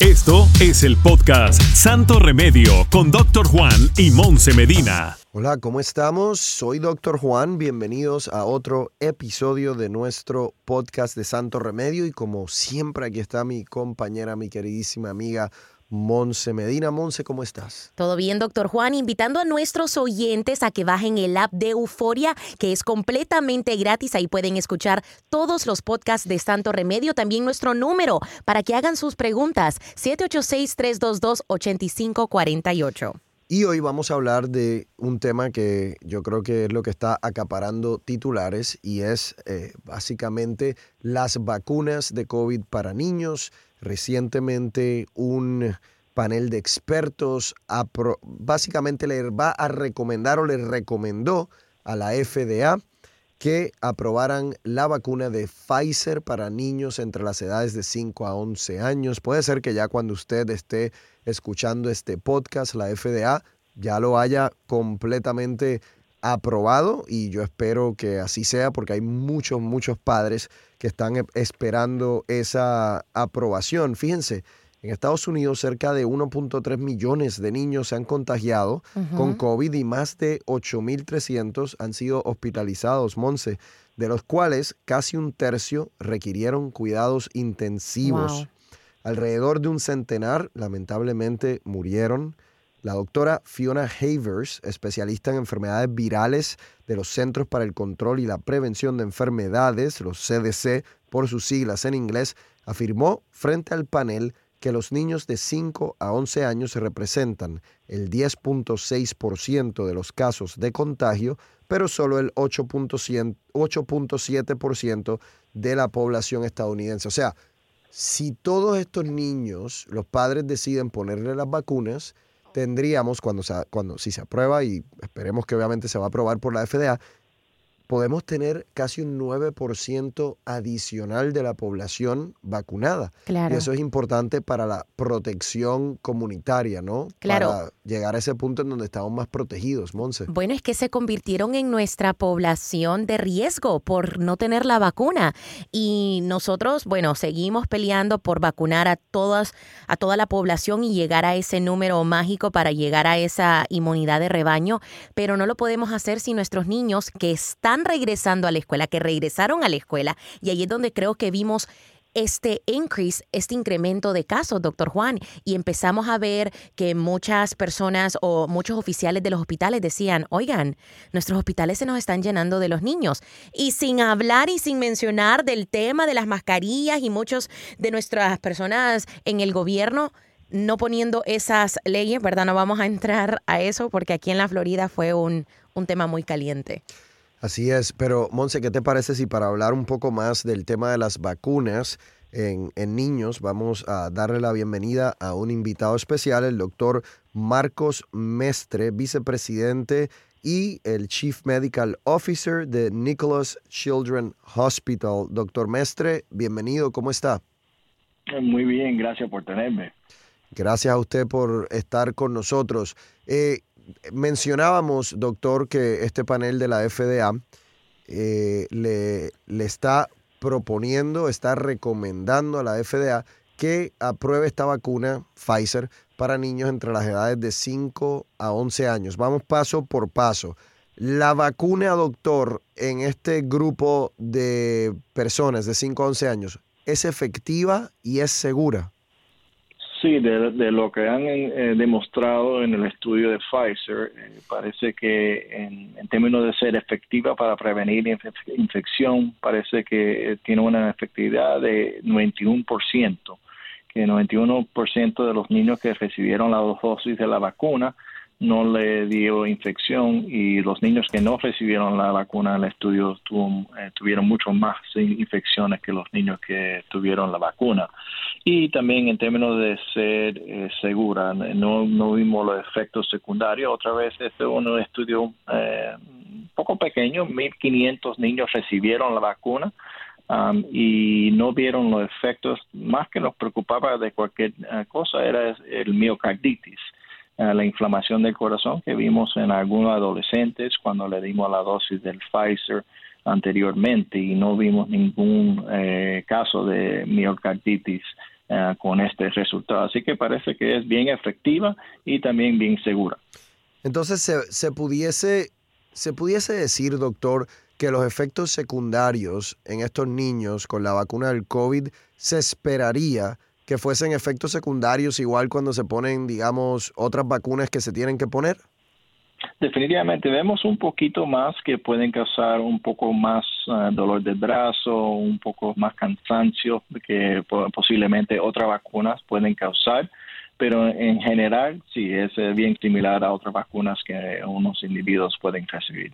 Esto es el podcast Santo Remedio con Dr. Juan y Monse Medina. Hola, ¿cómo estamos? Soy Dr. Juan. Bienvenidos a otro episodio de nuestro podcast de Santo Remedio. Y como siempre, aquí está mi compañera, mi queridísima amiga Monse Medina. Monse, ¿cómo estás? Todo bien, doctor Juan, invitando a nuestros oyentes a que bajen el app de Euforia, que es completamente gratis. Ahí pueden escuchar todos los podcasts de Santo Remedio, también nuestro número para que hagan sus preguntas, 786-322-8548. Y hoy vamos a hablar de un tema que yo creo que es lo que está acaparando titulares y es eh, básicamente las vacunas de COVID para niños. Recientemente un panel de expertos básicamente le va a recomendar o le recomendó a la FDA que aprobaran la vacuna de Pfizer para niños entre las edades de 5 a 11 años. Puede ser que ya cuando usted esté escuchando este podcast, la FDA ya lo haya completamente aprobado y yo espero que así sea porque hay muchos, muchos padres que están e, esperando esa aprobación. Fíjense, en Estados Unidos cerca de 1.3 millones de niños se han contagiado con COVID y más de 8.300 han sido hospitalizados, Monse, de los cuales casi un tercio requirieron cuidados intensivos. Alrededor de un centenar, lamentablemente, murieron. La doctora Fiona Havers, especialista en enfermedades virales de los Centros para el Control y la Prevención de Enfermedades, los CDC por sus siglas en inglés, afirmó frente al panel que los niños de 5 a 11 años representan el 10.6% de los casos de contagio, pero solo el 8.7% de la población estadounidense. O sea, si todos estos niños, los padres deciden ponerle las vacunas, tendríamos, cuando, cuando si se aprueba, y esperemos que obviamente se va a aprobar por la FDA, podemos tener casi un 9% adicional de la población vacunada. Claro. Y eso es importante para la protección comunitaria, ¿no? Claro. Para llegar a ese punto en donde estamos más protegidos, Monse. Bueno, es que se convirtieron en nuestra población de riesgo por no tener la vacuna. Y nosotros, bueno, seguimos peleando por vacunar a todas, a toda la población y llegar a ese número mágico para llegar a esa inmunidad de rebaño, pero no lo podemos hacer si nuestros niños que están regresando a la escuela, que regresaron a la escuela, y ahí es donde creo que vimos este increase, este incremento de casos, doctor Juan, y empezamos a ver que muchas personas o muchos oficiales de los hospitales decían, oigan, nuestros hospitales se nos están llenando de los niños. Y sin hablar y sin mencionar del tema de las mascarillas y muchos de nuestras personas en el gobierno no poniendo esas leyes, ¿verdad? No vamos a entrar a eso porque aquí en la Florida fue un, un tema muy caliente. Así es, pero Monse, ¿qué te parece si para hablar un poco más del tema de las vacunas en, niños vamos a darle la bienvenida a un invitado especial, el doctor Marcos Mestre, vicepresidente y el Chief Medical Officer de Nicholas Children Hospital. Doctor Mestre, bienvenido, ¿cómo está? Muy bien, gracias por tenerme. Gracias a usted por estar con nosotros. Eh, mencionábamos, doctor, que este panel de la FDA eh, le, le está proponiendo, está recomendando a la FDA que apruebe esta vacuna Pfizer para niños entre las edades de 5 a 11 años. Vamos paso por paso. La vacuna, doctor, en este grupo de personas de 5 a 11 años, ¿es efectiva y es segura? Sí, de, lo que han eh, demostrado en el estudio de Pfizer, eh, parece que en, términos de ser efectiva para prevenir infección, parece que tiene una efectividad de 91%, que 91% de los niños que recibieron las dos dosis de la vacuna no le dio infección y los niños que no recibieron la vacuna en el estudio eh, tuvieron mucho más infecciones que los niños que tuvieron la vacuna. Y también en términos de ser eh, segura, no, no vimos los efectos secundarios. Otra vez, este es un estudio eh, poco pequeño, 1.500 niños recibieron la vacuna. Um, y no vieron los efectos, más que nos preocupaba de cualquier cosa, era el miocarditis la inflamación del corazón que vimos en algunos adolescentes cuando le dimos la dosis del Pfizer anteriormente y no vimos ningún eh, caso de miocarditis eh, con este resultado. Así que parece que es bien efectiva y también bien segura. Entonces, se, se, pudiese, se pudiese decir, doctor, que los efectos secundarios en estos niños con la vacuna del COVID se esperaría que fuesen efectos secundarios igual cuando se ponen, digamos, otras vacunas que se tienen que poner? Definitivamente vemos un poquito más que pueden causar un poco más eh, dolor de brazo, un poco más cansancio que posiblemente otras vacunas pueden causar, pero en general sí es eh, bien similar a otras vacunas que unos individuos pueden recibir.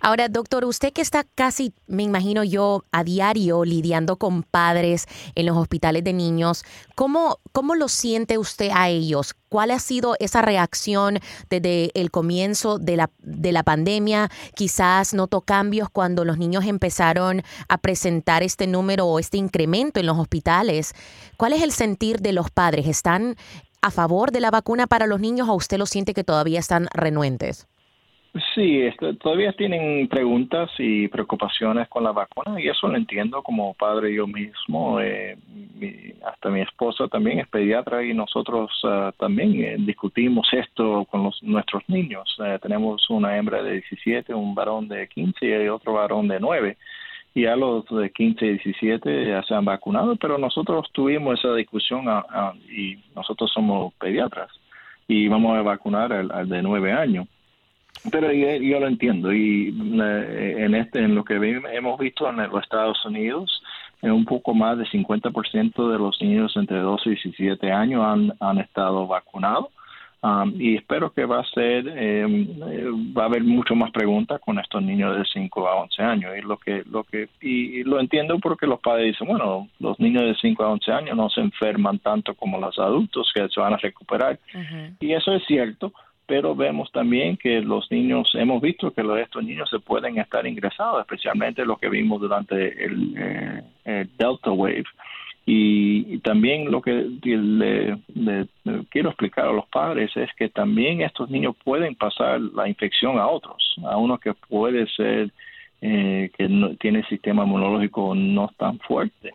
Ahora, doctor, usted que está casi, me imagino yo, a diario lidiando con padres en los hospitales de niños, ¿cómo, cómo lo siente usted a ellos? ¿Cuál ha sido esa reacción desde el comienzo de la, de la pandemia? Quizás notó cambios cuando los niños empezaron a presentar este número o este incremento en los hospitales. ¿Cuál es el sentir de los padres? ¿Están a favor de la vacuna para los niños o usted lo siente que todavía están renuentes? Sí, este, todavía tienen preguntas y preocupaciones con la vacuna y eso lo entiendo como padre yo mismo. Eh, hasta mi esposa también es pediatra y nosotros ah, también eh, discutimos esto con los, nuestros niños. Eh, tenemos una hembra de 17, un varón de 15 y otro varón de 9. Y a los de 15 y 17 ya se han vacunado, pero nosotros tuvimos esa discusión ah, ah, y nosotros somos pediatras y vamos a vacunar al, al de 9 años pero yo, lo entiendo. Y eh, en este en lo que hemos visto en los Estados Unidos un poco más del 50% de los niños entre 12 y 17 años han, han estado vacunados. Um, y espero que va a ser em, eh, va a haber mucho más preguntas con estos niños de 5 a 11 años. Y lo que lo que y, lo entiendo porque los padres dicen bueno los niños de 5 a 11 años no se enferman tanto como los adultos que se van a recuperar y eso es cierto pero vemos también que los niños, hemos visto que los, estos niños se pueden estar ingresados, especialmente lo que vimos durante el, eh, Delta Wave. Y, también lo que le, quiero explicar a los padres es que también estos niños pueden pasar la infección a otros, a uno que puede ser eh, que no, tiene sistema inmunológico no tan fuerte.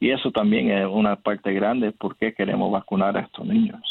Y eso también es una parte grande por qué queremos vacunar a estos niños.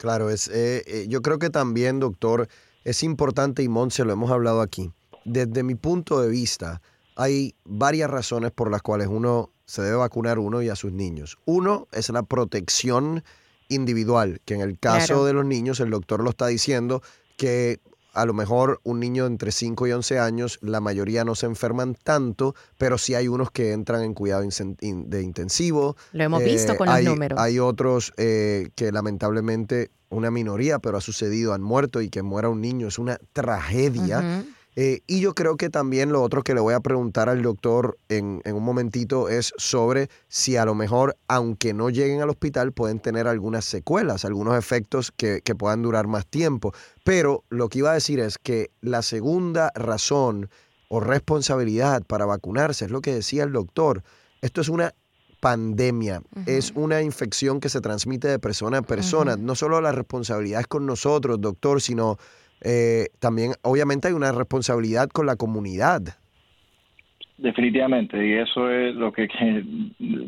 Claro, es, eh, eh, yo creo que también, doctor, es importante, y Monse, lo hemos hablado aquí. Desde mi punto de vista, hay varias razones por las cuales uno se debe vacunar uno y a sus niños. Uno es la protección individual, que en el caso de los niños, el doctor lo está diciendo, que a lo mejor un niño entre 5 y 11 años, la mayoría no se enferman tanto, pero sí hay unos que entran en cuidado de intensivo. Lo hemos visto con los números. Hay otros eh, que lamentablemente, una minoría, pero ha sucedido, han muerto y que muera un niño es una tragedia. Eh, y yo creo que también lo otro que le voy a preguntar al doctor en, un momentito es sobre si a lo mejor, aunque no lleguen al hospital, pueden tener algunas secuelas, algunos efectos que, que puedan durar más tiempo. Pero lo que iba a decir es que la segunda razón o responsabilidad para vacunarse es lo que decía el doctor. Esto es una pandemia. Es una infección que se transmite de persona a persona. No solo la responsabilidad es con nosotros, doctor, sino eh, también obviamente hay una responsabilidad con la comunidad. Definitivamente, y eso es lo que,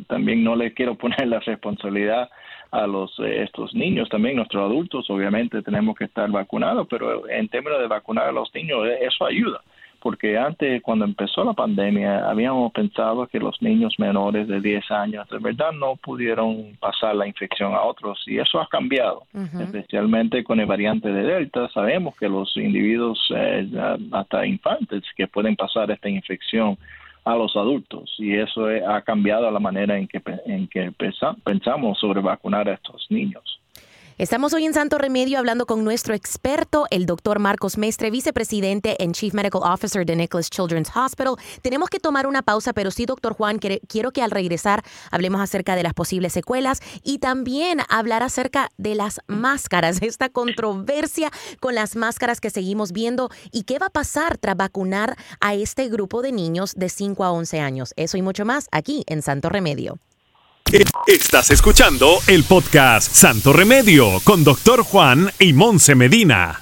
también no le quiero poner la responsabilidad a los eh, estos niños, también nuestros adultos, obviamente tenemos que estar vacunados, pero en términos de vacunar a los niños, eso ayuda porque antes, cuando empezó la pandemia, habíamos pensado que los niños menores de 10 años de verdad no pudieron pasar la infección a otros y eso ha cambiado, especialmente con el variante de Delta. Sabemos que los individuos, eh, hasta infantes, que pueden pasar esta infección a los adultos y eso ha cambiado la manera en que, en que pensamos sobre vacunar a estos niños. Estamos hoy en Santo Remedio hablando con nuestro experto, el doctor Marcos Mestre, vicepresidente en Chief Medical Officer de Nicholas Children's Hospital. Tenemos que tomar una pausa, pero sí, doctor Juan, quiero que al regresar hablemos acerca de las posibles secuelas y también hablar acerca de las máscaras, esta controversia con las máscaras que seguimos viendo y qué va a pasar tras vacunar a este grupo de niños de 5 a 11 años. Eso y mucho más aquí en Santo Remedio. Estás escuchando el podcast Santo Remedio con Doctor Juan y Monse Medina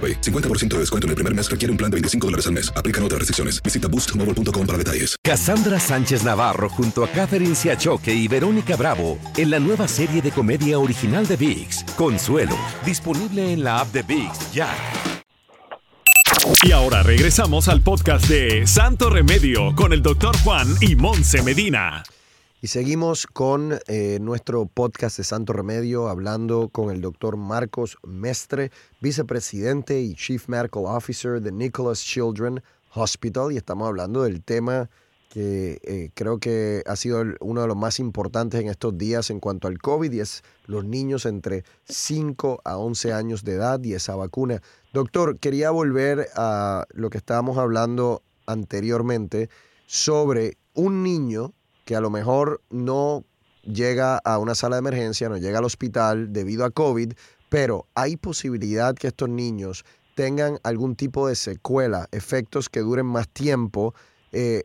50% de descuento en el primer mes requiere un plan de 25 dólares al mes. Aplican otras restricciones. Visita boostmobile.com para detalles. Cassandra Sánchez Navarro junto a Catherine Siachoque y Verónica Bravo en la nueva serie de comedia original de VIX, Consuelo, disponible en la app de VIX ya. Y ahora regresamos al podcast de Santo Remedio con el doctor Juan y Monse Medina. Y seguimos con eh, nuestro podcast de Santo Remedio, hablando con el doctor Marcos Mestre, vicepresidente y Chief Medical Officer de Nicholas Children Hospital. Y estamos hablando del tema que eh, creo que ha sido uno de los más importantes en estos días en cuanto al COVID y es los niños entre 5 a 11 años de edad y esa vacuna. Doctor, quería volver a lo que estábamos hablando anteriormente sobre un niño que a lo mejor no llega a una sala de emergencia, no llega al hospital debido a COVID, pero hay posibilidad que estos niños tengan algún tipo de secuela, efectos que duren más tiempo eh,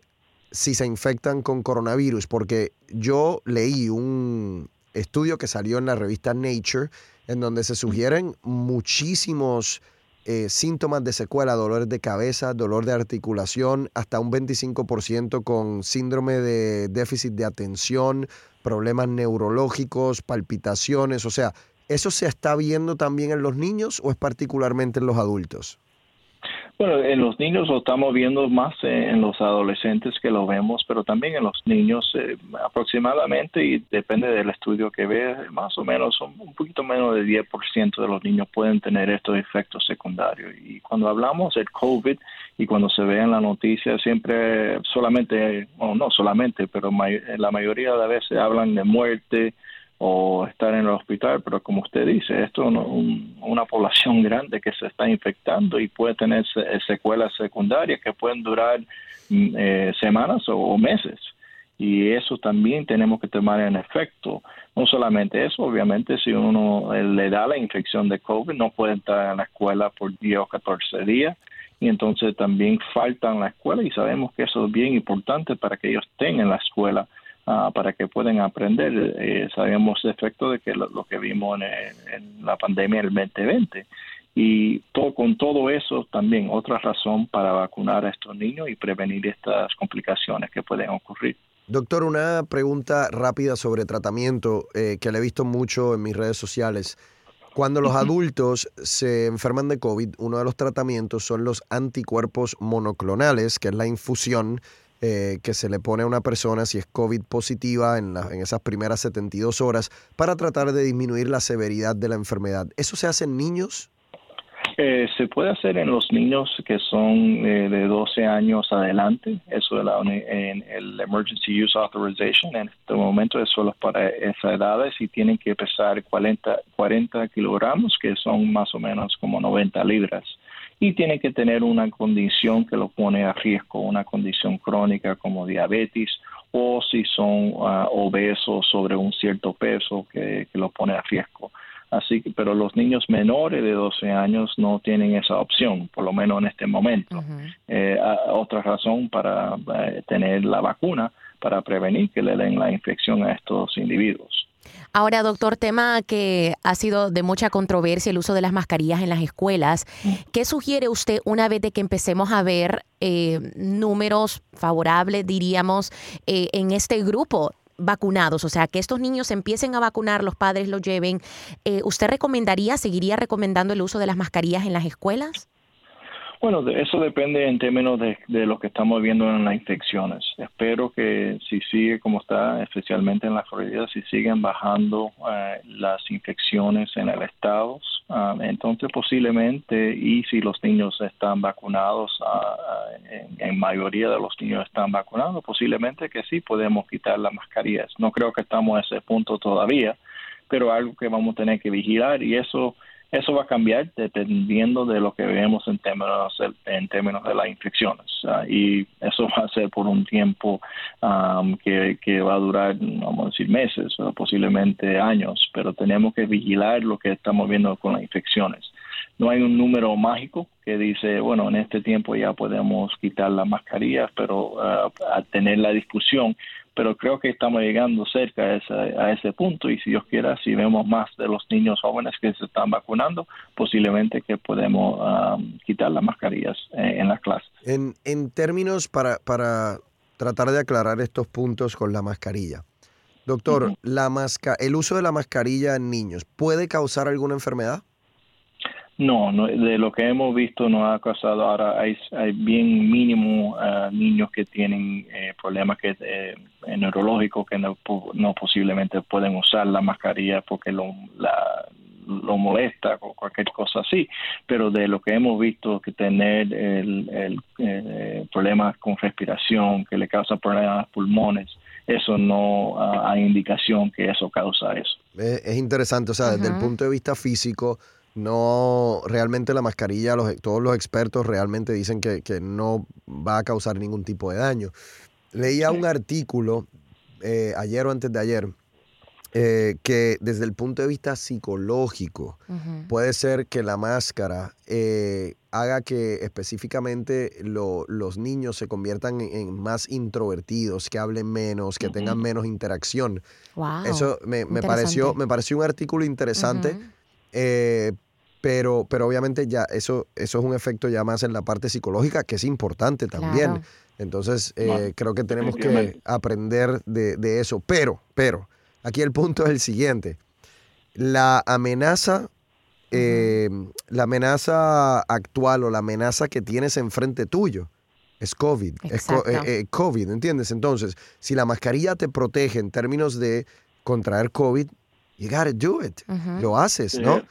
si se infectan con coronavirus, porque yo leí un estudio que salió en la revista Nature en donde se sugieren muchísimos eh, síntomas de secuela, dolores de cabeza, dolor de articulación, hasta un 25% con síndrome de déficit de atención, problemas neurológicos, palpitaciones, o sea, ¿eso se está viendo también en los niños o es particularmente en los adultos? Bueno, en los niños lo estamos viendo más en los adolescentes que lo vemos, pero también en los niños eh, aproximadamente, y depende del estudio que veas, más o menos un poquito menos del 10% de los niños pueden tener estos efectos secundarios. Y cuando hablamos del COVID y cuando se ve en la noticia, siempre solamente, bueno, no solamente, pero la mayoría de veces hablan de muerte, o estar en el hospital, pero como usted dice, esto es una población grande que se está infectando y puede tener secuelas secundarias que pueden durar mm, eh, semanas o, meses. Y eso también tenemos que tomar en efecto. No solamente eso, obviamente si uno eh, le da la infección de COVID, no puede entrar en la escuela por 10 o 14 días y entonces también faltan la escuela y sabemos que eso es bien importante para que ellos estén en la escuela Ah, para que puedan aprender. Eh, sabemos el efecto de que lo, que vimos en, la pandemia del 2020. Y todo, con todo eso también otra razón para vacunar a estos niños y prevenir estas complicaciones que pueden ocurrir. Doctor, una pregunta rápida sobre tratamiento eh, que le he visto mucho en mis redes sociales. Cuando los adultos se enferman de COVID, uno de los tratamientos son los anticuerpos monoclonales, que es la infusión eh, que se le pone a una persona si es COVID positiva en, en esas primeras 72 horas para tratar de disminuir la severidad de la enfermedad. ¿Eso se hace en niños? Eh, se puede hacer en los niños que son eh, de 12 años adelante, eso de la, en el Emergency Use Authorization, en este momento es solo para esa edad y tienen que pesar 40, 40 kilogramos, que son más o menos como 90 libras, y tienen que tener una condición que lo pone a riesgo, una condición crónica como diabetes o si son uh, obesos sobre un cierto peso que, que lo pone a riesgo. Así que, pero los niños menores de 12 años no tienen esa opción, por lo menos en este momento. Eh, otra razón para eh, tener la vacuna para prevenir que le den la infección a estos individuos. Ahora, doctor, tema que ha sido de mucha controversia, el uso de las mascarillas en las escuelas. ¿Qué sugiere usted una vez de que empecemos a ver eh, números favorables, diríamos, en este grupo? vacunados, o sea, que estos niños empiecen a vacunar, los padres lo lleven, eh, ¿usted recomendaría, seguiría recomendando el uso de las mascarillas en las escuelas? Bueno, eso depende en términos de, lo que estamos viendo en las infecciones. Espero que si sigue como está, especialmente en la Florida, si siguen bajando eh, las infecciones en el estado, ah, entonces posiblemente, y si los niños están vacunados, ah, en, en, mayoría de los niños están vacunados, posiblemente que sí podemos quitar las mascarillas. No creo que estamos a ese punto todavía, pero algo que vamos a tener que vigilar y eso eso va a cambiar dependiendo de lo que vemos en términos, en términos de las infecciones. y eso va a ser por un tiempo que, que, va a durar, vamos a decir, meses, o posiblemente años, pero tenemos que vigilar lo que estamos viendo con las infecciones. No hay un número mágico que dice, bueno, en este tiempo ya podemos quitar las mascarillas, pero a tener la discusión pero creo que estamos llegando cerca a ese, punto y si Dios quiera, si vemos más de los niños jóvenes que se están vacunando, posiblemente que podemos um, quitar las mascarillas en, las clases. En, en términos para, para tratar de aclarar estos puntos con la mascarilla. Doctor, la masca ¿el uso de la mascarilla en niños puede causar alguna enfermedad? No, no, de lo que hemos visto no ha causado. Ahora hay, hay bien mínimo uh, niños que tienen eh, problemas que, eh, neurológicos que no, no, posiblemente pueden usar la mascarilla porque lo, la, lo molesta o cualquier cosa así. Pero de lo que hemos visto que tener el, el eh, problemas con respiración, que le causa problemas a los pulmones, eso no uh, hay indicación que eso causa eso. Es, interesante, o sea, desde el punto de vista físico no, realmente la mascarilla, los, todos los expertos realmente dicen que, no va a causar ningún tipo de daño. Leía un artículo eh, ayer o antes de ayer eh, que desde el punto de vista psicológico puede ser que la máscara eh, haga que específicamente los niños se conviertan en, más introvertidos, que hablen menos, que tengan menos interacción. Eso me, pareció, me pareció un artículo interesante pero, pero obviamente ya eso, eso es un efecto ya más en la parte psicológica, que es importante también. Entonces, eh, creo que tenemos que aprender de, eso. Pero, pero, aquí el punto es el siguiente. La amenaza, eh, la amenaza actual o la amenaza que tienes enfrente tuyo es COVID. Es eh, COVID, ¿entiendes? Entonces, si la mascarilla te protege en términos de contraer COVID, you gotta do it. Lo haces, ¿no?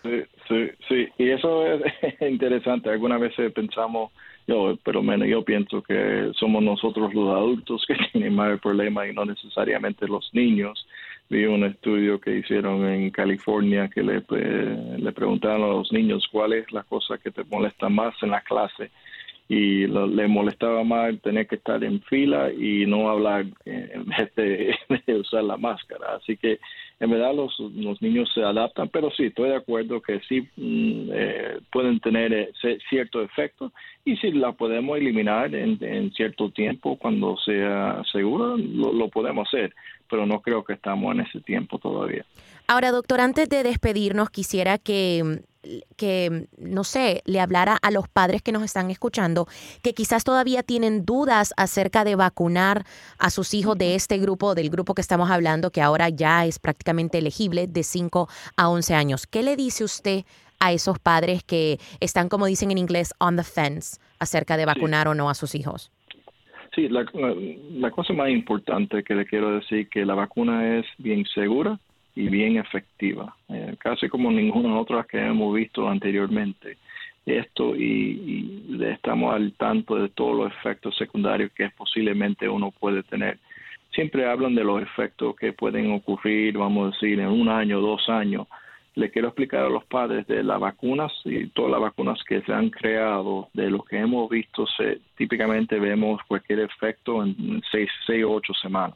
Sí, sí, y eso es interesante. Algunas veces pensamos, yo, pero menos yo pienso que somos nosotros los adultos que tienen más el problema y no necesariamente los niños. Vi un estudio que hicieron en California que le, eh, le preguntaron a los niños cuál es la cosa que te molesta más en la clase y le molestaba más tener que estar en fila y no hablar eh, en vez de usar la máscara. Así que en verdad los, los niños se adaptan, pero sí, estoy de acuerdo que sí mm, eh, pueden tener eh, cierto efecto y si la podemos eliminar en, en cierto tiempo cuando sea seguro, lo, lo podemos hacer, pero no creo que estamos en ese tiempo todavía. Ahora, doctor, antes de despedirnos, quisiera que que, no sé, le hablara a los padres que nos están escuchando, que quizás todavía tienen dudas acerca de vacunar a sus hijos de este grupo, del grupo que estamos hablando, que ahora ya es prácticamente elegible, de 5 a 11 años. ¿Qué le dice usted a esos padres que están, como dicen en inglés, on the fence acerca de vacunar o no a sus hijos? Sí, la, cosa más importante que le quiero decir que la vacuna es bien segura, y bien efectiva, eh, casi como ninguna otra que hemos visto anteriormente. esto y, estamos al tanto de todos los efectos secundarios que posiblemente uno puede tener. Siempre hablan de los efectos que pueden ocurrir, vamos a decir, en un año, dos años. Le quiero explicar a los padres de las vacunas y todas las vacunas que se han creado, de lo que hemos visto, se, típicamente vemos cualquier efecto en seis, o ocho semanas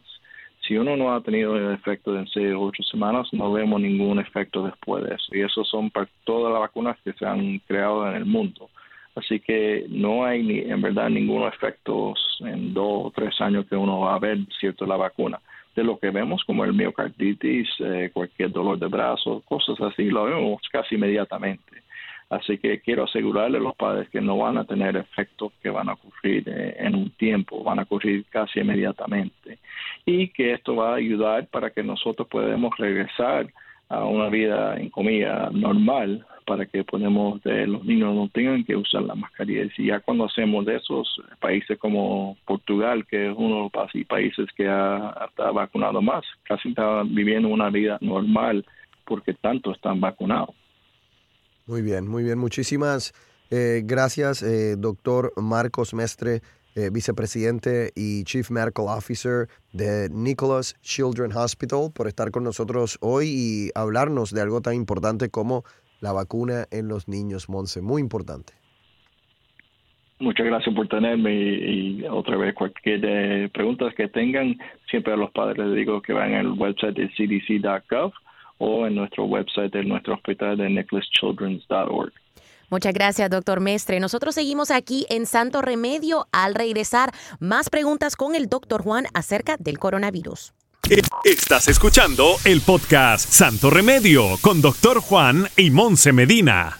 si uno no ha tenido el efecto en seis o ocho semanas, no vemos ningún efecto después de eso. Y eso son para todas las vacunas que se han creado en el mundo. Así que no hay ni, en verdad ningún efecto en dos o tres años que uno va a ver, cierto, la vacuna. De lo que vemos, como el miocarditis, eh, cualquier dolor de brazo, cosas así, lo vemos casi inmediatamente. Así que quiero asegurarle a los padres que no van a tener efectos que van a ocurrir eh, en un tiempo, van a ocurrir casi inmediatamente. Y que esto va a ayudar para que nosotros podamos regresar a una vida en comida normal para que podemos de los niños no tengan que usar la mascarilla. Y ya cuando hacemos de esos países como Portugal, que es uno de los países que ha, ha vacunado más, casi está viviendo una vida normal porque tanto están vacunados. Muy bien, muy bien. Muchísimas eh, gracias, eh, doctor Marcos Mestre, eh, vicepresidente y Chief Medical Officer de Nicholas Children Hospital, por estar con nosotros hoy y hablarnos de algo tan importante como la vacuna en los niños, Monse. Muy importante. Muchas gracias por tenerme y, otra vez cualquier preguntas que tengan, siempre a los padres les digo que vayan al website de cdc.gov o en nuestro website de nuestro hospital de nicholaschildrens.org. Muchas gracias, doctor Mestre. Nosotros seguimos aquí en Santo Remedio. Al regresar, más preguntas con el doctor Juan acerca del coronavirus. Estás escuchando el podcast Santo Remedio con doctor Juan y Monse Medina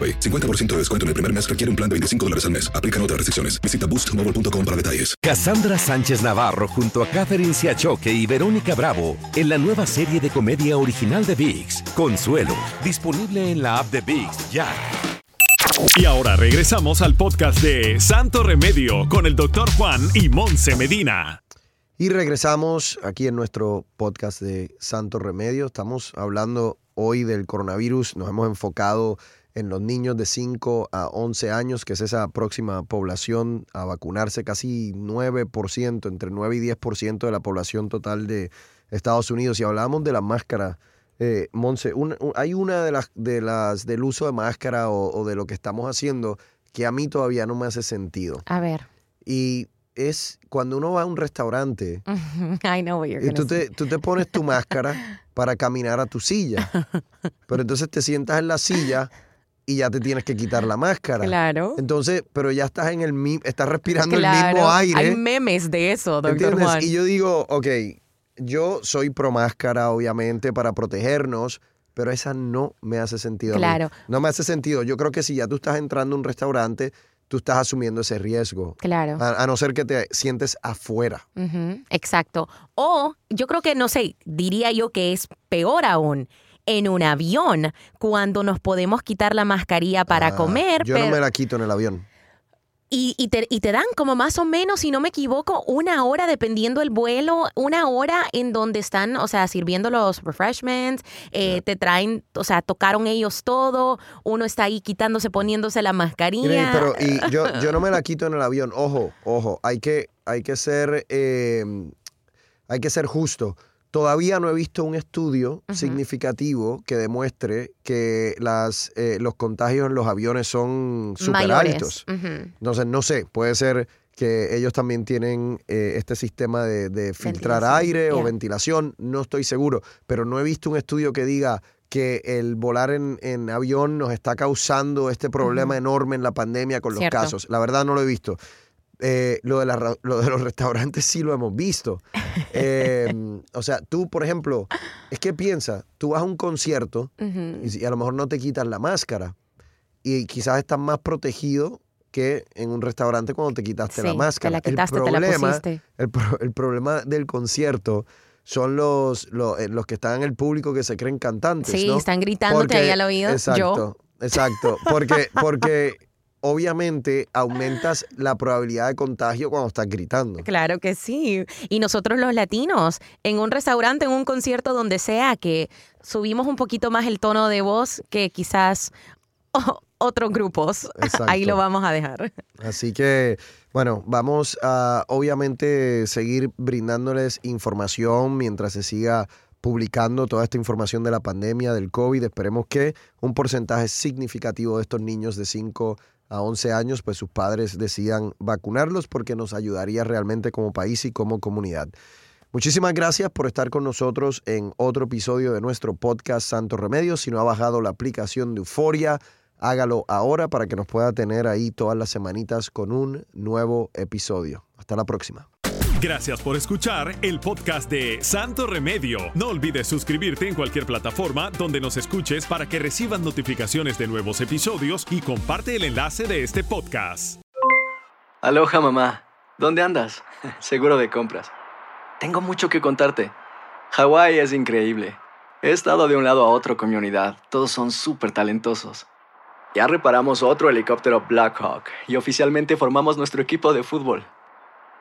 AroPay. 50% de descuento en el primer mes requiere un plan de 25 dólares al mes. Aplican otras restricciones. Visita boostmobile.com para detalles. Cassandra Sánchez Navarro junto a Catherine Siachoque y Verónica Bravo en la nueva serie de comedia original de VIX, Consuelo, disponible en la app de VIX ya. Y ahora regresamos al podcast de Santo Remedio con el doctor Juan y Monse Medina. Y regresamos aquí en nuestro podcast de Santo Remedio. Estamos hablando hoy del coronavirus. Nos hemos enfocado en los niños de 5 a 11 años, que es esa próxima población a vacunarse, casi 9%, entre 9 y 10% de la población total de Estados Unidos. Y hablábamos de la máscara, eh, Monse, hay una de las, de las del uso de máscara o, de lo que estamos haciendo que a mí todavía no me hace sentido. A ver. Y es cuando uno va a un restaurante I know what you're y tú te, tú te pones tu máscara para caminar a tu silla. Pero entonces te sientas en la silla y ya te tienes que quitar la máscara. Claro. Entonces, pero ya estás en el estás respirando el mismo aire. Hay memes de eso, doctor Juan. Y yo digo, ok, yo soy pro máscara, obviamente, para protegernos, pero esa no me hace sentido. Claro. No me hace sentido. Yo creo que si ya tú estás entrando a un restaurante, tú estás asumiendo ese riesgo. Claro. A, no ser que te sientes afuera. Exacto. O yo creo que, no sé, diría yo que es peor aún en un avión cuando nos podemos quitar la mascarilla para ah, comer. Yo no me la quito en el avión. Y, y, te, y te dan como más o menos, si no me equivoco, una hora dependiendo el vuelo, una hora en donde están, o sea, sirviendo los refreshments, eh, te traen, o sea, tocaron ellos todo, uno está ahí quitándose, poniéndose la mascarilla. Pero y yo, yo no me la quito en el avión, ojo, ojo, hay que, hay que ser, eh, hay que ser justo. Todavía no he visto un estudio significativo que demuestre que las, eh, los contagios en los aviones son Mayores. altos. Entonces, no sé, puede ser que ellos también tienen eh, este sistema de, de filtrar aire o ventilación, no estoy seguro, pero no he visto un estudio que diga que el volar en, en avión nos está causando este problema enorme en la pandemia con los casos. La verdad no lo he visto. Eh, lo, de la lo de los restaurantes sí lo hemos visto. Eh, o sea, tú, por ejemplo, es que piensa, tú vas a un concierto y, a lo mejor no te quitas la máscara y quizás estás más protegido que en un restaurante cuando te quitaste la máscara. Te la quitaste, el te la problema, pusiste. El, pro- el problema del concierto son los, los, eh, los que están en el público que se creen cantantes. Sí, ¿no? están gritándote ahí al oído. Exacto, exacto. Porque, porque obviamente aumentas la probabilidad de contagio cuando estás gritando. Claro que sí. Y nosotros los latinos, en un restaurante, en un concierto, donde sea, que subimos un poquito más el tono de voz que quizás otros grupos. Ahí Exacto. lo vamos a dejar. Así que, bueno, vamos a obviamente seguir brindándoles información mientras se siga publicando toda esta información de la pandemia, del COVID. Esperemos que un porcentaje significativo de estos niños de 5 a 11 años, pues sus padres decidan vacunarlos porque nos ayudaría realmente como país y como comunidad. Muchísimas gracias por estar con nosotros en otro episodio de nuestro podcast Santo Remedio. Si no ha bajado la aplicación de Euforia, hágalo ahora para que nos pueda tener ahí todas las semanitas con un nuevo episodio. Hasta la próxima. Gracias por escuchar el podcast de Santo Remedio. No olvides suscribirte en cualquier plataforma donde nos escuches para que recibas notificaciones de nuevos episodios y comparte el enlace de este podcast. Aloha mamá, ¿dónde andas? Seguro de compras. Tengo mucho que contarte. Hawái es increíble. He estado de un lado a otro con mi unidad. Todos son súper talentosos. Ya reparamos otro helicóptero Blackhawk y oficialmente formamos nuestro equipo de fútbol.